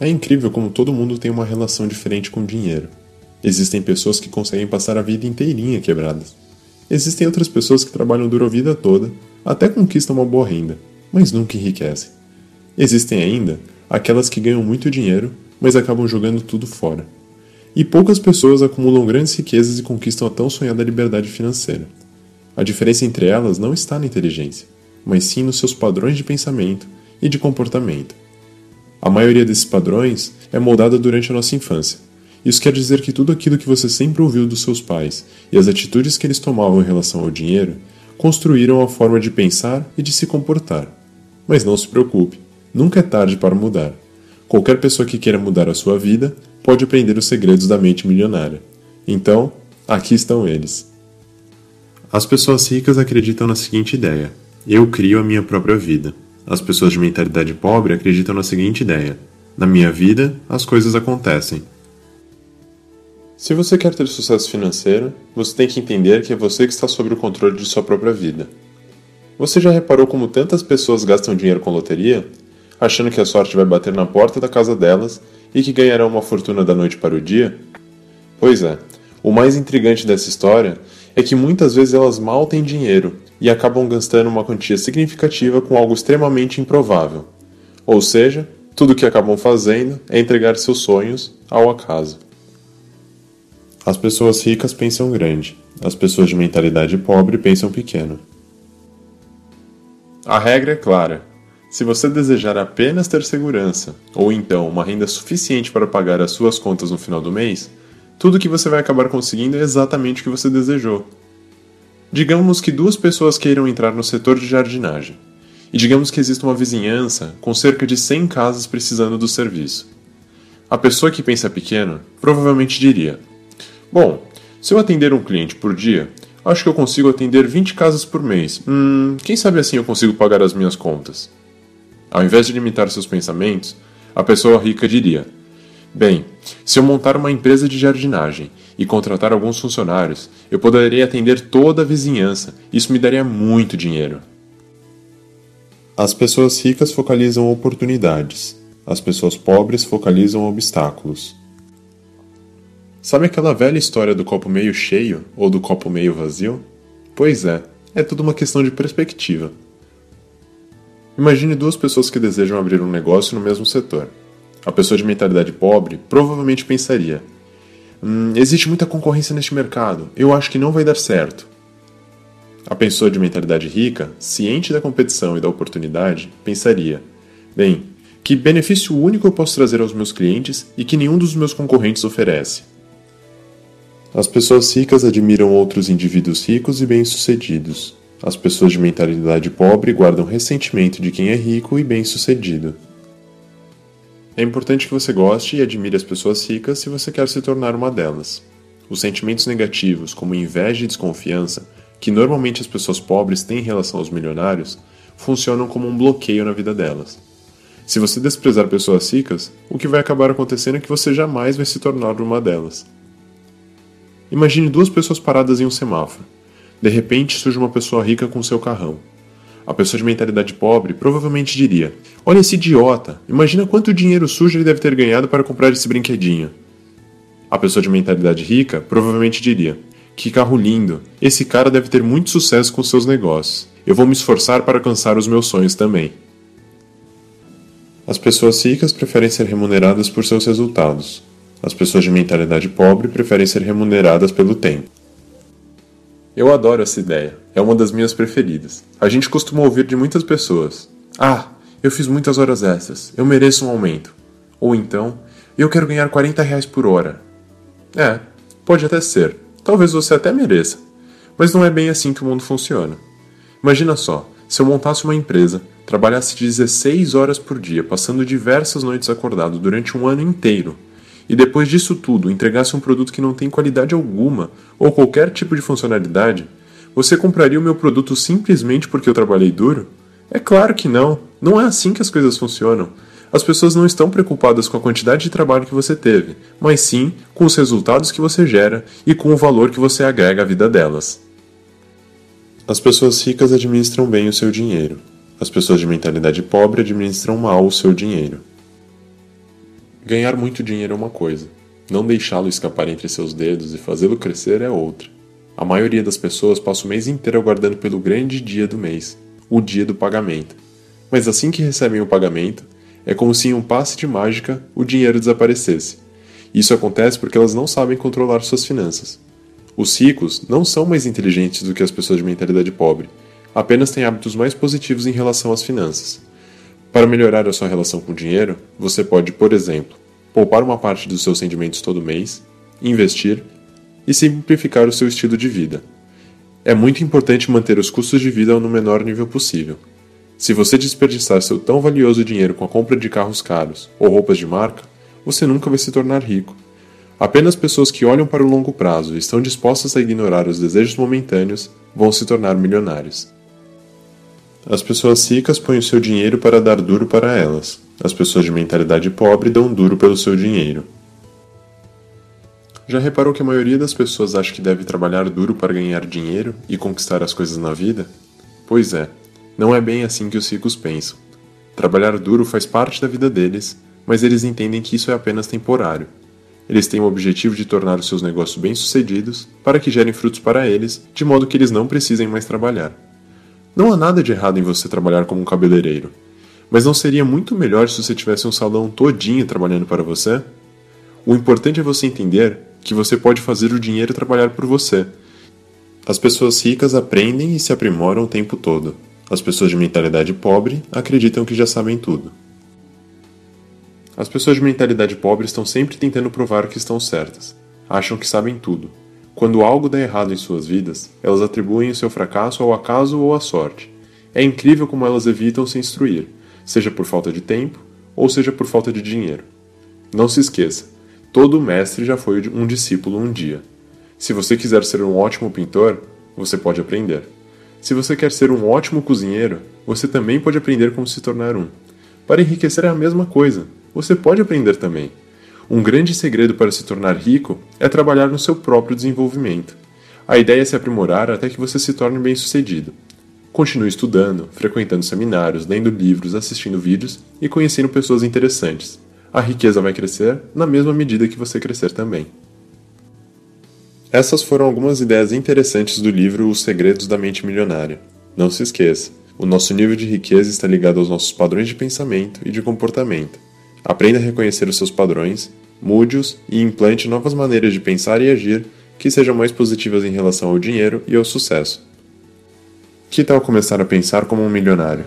É incrível como todo mundo tem uma relação diferente com dinheiro. Existem pessoas que conseguem passar a vida inteirinha quebradas. Existem outras pessoas que trabalham duro a vida toda, até conquistam uma boa renda, mas nunca enriquecem. Existem ainda aquelas que ganham muito dinheiro, mas acabam jogando tudo fora. E poucas pessoas acumulam grandes riquezas e conquistam a tão sonhada liberdade financeira. A diferença entre elas não está na inteligência, mas sim nos seus padrões de pensamento e de comportamento. A maioria desses padrões é moldada durante a nossa infância. Isso quer dizer que tudo aquilo que você sempre ouviu dos seus pais e as atitudes que eles tomavam em relação ao dinheiro construíram a forma de pensar e de se comportar. Mas não se preocupe, nunca é tarde para mudar. Qualquer pessoa que queira mudar a sua vida pode aprender os segredos da mente milionária. Então, aqui estão eles. As pessoas ricas acreditam na seguinte ideia: eu crio a minha própria vida. As pessoas de mentalidade pobre acreditam na seguinte ideia: na minha vida, as coisas acontecem. Se você quer ter sucesso financeiro, você tem que entender que é você que está sob o controle de sua própria vida. Você já reparou como tantas pessoas gastam dinheiro com loteria, achando que a sorte vai bater na porta da casa delas e que ganharão uma fortuna da noite para o dia? Pois é, o mais intrigante dessa história é que muitas vezes elas mal têm dinheiro e acabam gastando uma quantia significativa com algo extremamente improvável. Ou seja, tudo o que acabam fazendo é entregar seus sonhos ao acaso. As pessoas ricas pensam grande, as pessoas de mentalidade pobre pensam pequeno. A regra é clara: se você desejar apenas ter segurança, ou então uma renda suficiente para pagar as suas contas no final do mês, tudo que você vai acabar conseguindo é exatamente o que você desejou. Digamos que duas pessoas queiram entrar no setor de jardinagem, e digamos que exista uma vizinhança com cerca de 100 casas precisando do serviço. A pessoa que pensa pequeno provavelmente diria: Bom, se eu atender um cliente por dia, acho que eu consigo atender 20 casas por mês. Hum, quem sabe assim eu consigo pagar as minhas contas? Ao invés de limitar seus pensamentos, a pessoa rica diria: Bem, se eu montar uma empresa de jardinagem e contratar alguns funcionários, eu poderia atender toda a vizinhança. Isso me daria muito dinheiro. As pessoas ricas focalizam oportunidades. As pessoas pobres focalizam obstáculos. Sabe aquela velha história do copo meio cheio ou do copo meio vazio? Pois é, é tudo uma questão de perspectiva. Imagine duas pessoas que desejam abrir um negócio no mesmo setor. A pessoa de mentalidade pobre provavelmente pensaria: hum, existe muita concorrência neste mercado, eu acho que não vai dar certo. A pessoa de mentalidade rica, ciente da competição e da oportunidade, pensaria: bem, que benefício único eu posso trazer aos meus clientes e que nenhum dos meus concorrentes oferece? As pessoas ricas admiram outros indivíduos ricos e bem-sucedidos, as pessoas de mentalidade pobre guardam ressentimento de quem é rico e bem-sucedido. É importante que você goste e admire as pessoas ricas se você quer se tornar uma delas. Os sentimentos negativos, como inveja e desconfiança, que normalmente as pessoas pobres têm em relação aos milionários, funcionam como um bloqueio na vida delas. Se você desprezar pessoas ricas, o que vai acabar acontecendo é que você jamais vai se tornar uma delas. Imagine duas pessoas paradas em um semáforo. De repente surge uma pessoa rica com seu carrão. A pessoa de mentalidade pobre provavelmente diria: Olha esse idiota, imagina quanto dinheiro sujo ele deve ter ganhado para comprar esse brinquedinho. A pessoa de mentalidade rica provavelmente diria: Que carro lindo, esse cara deve ter muito sucesso com seus negócios. Eu vou me esforçar para alcançar os meus sonhos também. As pessoas ricas preferem ser remuneradas por seus resultados. As pessoas de mentalidade pobre preferem ser remuneradas pelo tempo. Eu adoro essa ideia, é uma das minhas preferidas. A gente costuma ouvir de muitas pessoas: Ah, eu fiz muitas horas extras, eu mereço um aumento. Ou então, eu quero ganhar 40 reais por hora. É, pode até ser, talvez você até mereça, mas não é bem assim que o mundo funciona. Imagina só, se eu montasse uma empresa, trabalhasse 16 horas por dia, passando diversas noites acordado durante um ano inteiro e depois disso tudo entregasse um produto que não tem qualidade alguma ou qualquer tipo de funcionalidade, você compraria o meu produto simplesmente porque eu trabalhei duro? É claro que não. Não é assim que as coisas funcionam. As pessoas não estão preocupadas com a quantidade de trabalho que você teve, mas sim com os resultados que você gera e com o valor que você agrega à vida delas. As pessoas ricas administram bem o seu dinheiro. As pessoas de mentalidade pobre administram mal o seu dinheiro. Ganhar muito dinheiro é uma coisa, não deixá-lo escapar entre seus dedos e fazê-lo crescer é outra. A maioria das pessoas passa o mês inteiro aguardando pelo grande dia do mês, o dia do pagamento. Mas assim que recebem o pagamento, é como se em um passe de mágica o dinheiro desaparecesse. Isso acontece porque elas não sabem controlar suas finanças. Os ricos não são mais inteligentes do que as pessoas de mentalidade pobre, apenas têm hábitos mais positivos em relação às finanças. Para melhorar a sua relação com o dinheiro, você pode, por exemplo, poupar uma parte dos seus rendimentos todo mês, investir e simplificar o seu estilo de vida. É muito importante manter os custos de vida no menor nível possível. Se você desperdiçar seu tão valioso dinheiro com a compra de carros caros ou roupas de marca, você nunca vai se tornar rico. Apenas pessoas que olham para o longo prazo e estão dispostas a ignorar os desejos momentâneos vão se tornar milionários. As pessoas ricas põem o seu dinheiro para dar duro para elas. As pessoas de mentalidade pobre dão duro pelo seu dinheiro. Já reparou que a maioria das pessoas acha que deve trabalhar duro para ganhar dinheiro e conquistar as coisas na vida? Pois é, não é bem assim que os ricos pensam. Trabalhar duro faz parte da vida deles, mas eles entendem que isso é apenas temporário. Eles têm o objetivo de tornar os seus negócios bem-sucedidos para que gerem frutos para eles, de modo que eles não precisem mais trabalhar. Não há nada de errado em você trabalhar como um cabeleireiro, mas não seria muito melhor se você tivesse um salão todinho trabalhando para você? O importante é você entender que você pode fazer o dinheiro trabalhar por você. As pessoas ricas aprendem e se aprimoram o tempo todo. As pessoas de mentalidade pobre acreditam que já sabem tudo. As pessoas de mentalidade pobre estão sempre tentando provar que estão certas. Acham que sabem tudo, quando algo dá errado em suas vidas, elas atribuem o seu fracasso ao acaso ou à sorte. É incrível como elas evitam se instruir, seja por falta de tempo ou seja por falta de dinheiro. Não se esqueça, todo mestre já foi um discípulo um dia. Se você quiser ser um ótimo pintor, você pode aprender. Se você quer ser um ótimo cozinheiro, você também pode aprender como se tornar um. Para enriquecer é a mesma coisa, você pode aprender também. Um grande segredo para se tornar rico é trabalhar no seu próprio desenvolvimento. A ideia é se aprimorar até que você se torne bem-sucedido. Continue estudando, frequentando seminários, lendo livros, assistindo vídeos e conhecendo pessoas interessantes. A riqueza vai crescer na mesma medida que você crescer também. Essas foram algumas ideias interessantes do livro Os Segredos da Mente Milionária. Não se esqueça, o nosso nível de riqueza está ligado aos nossos padrões de pensamento e de comportamento. Aprenda a reconhecer os seus padrões, mude-os e implante novas maneiras de pensar e agir que sejam mais positivas em relação ao dinheiro e ao sucesso. Que tal começar a pensar como um milionário?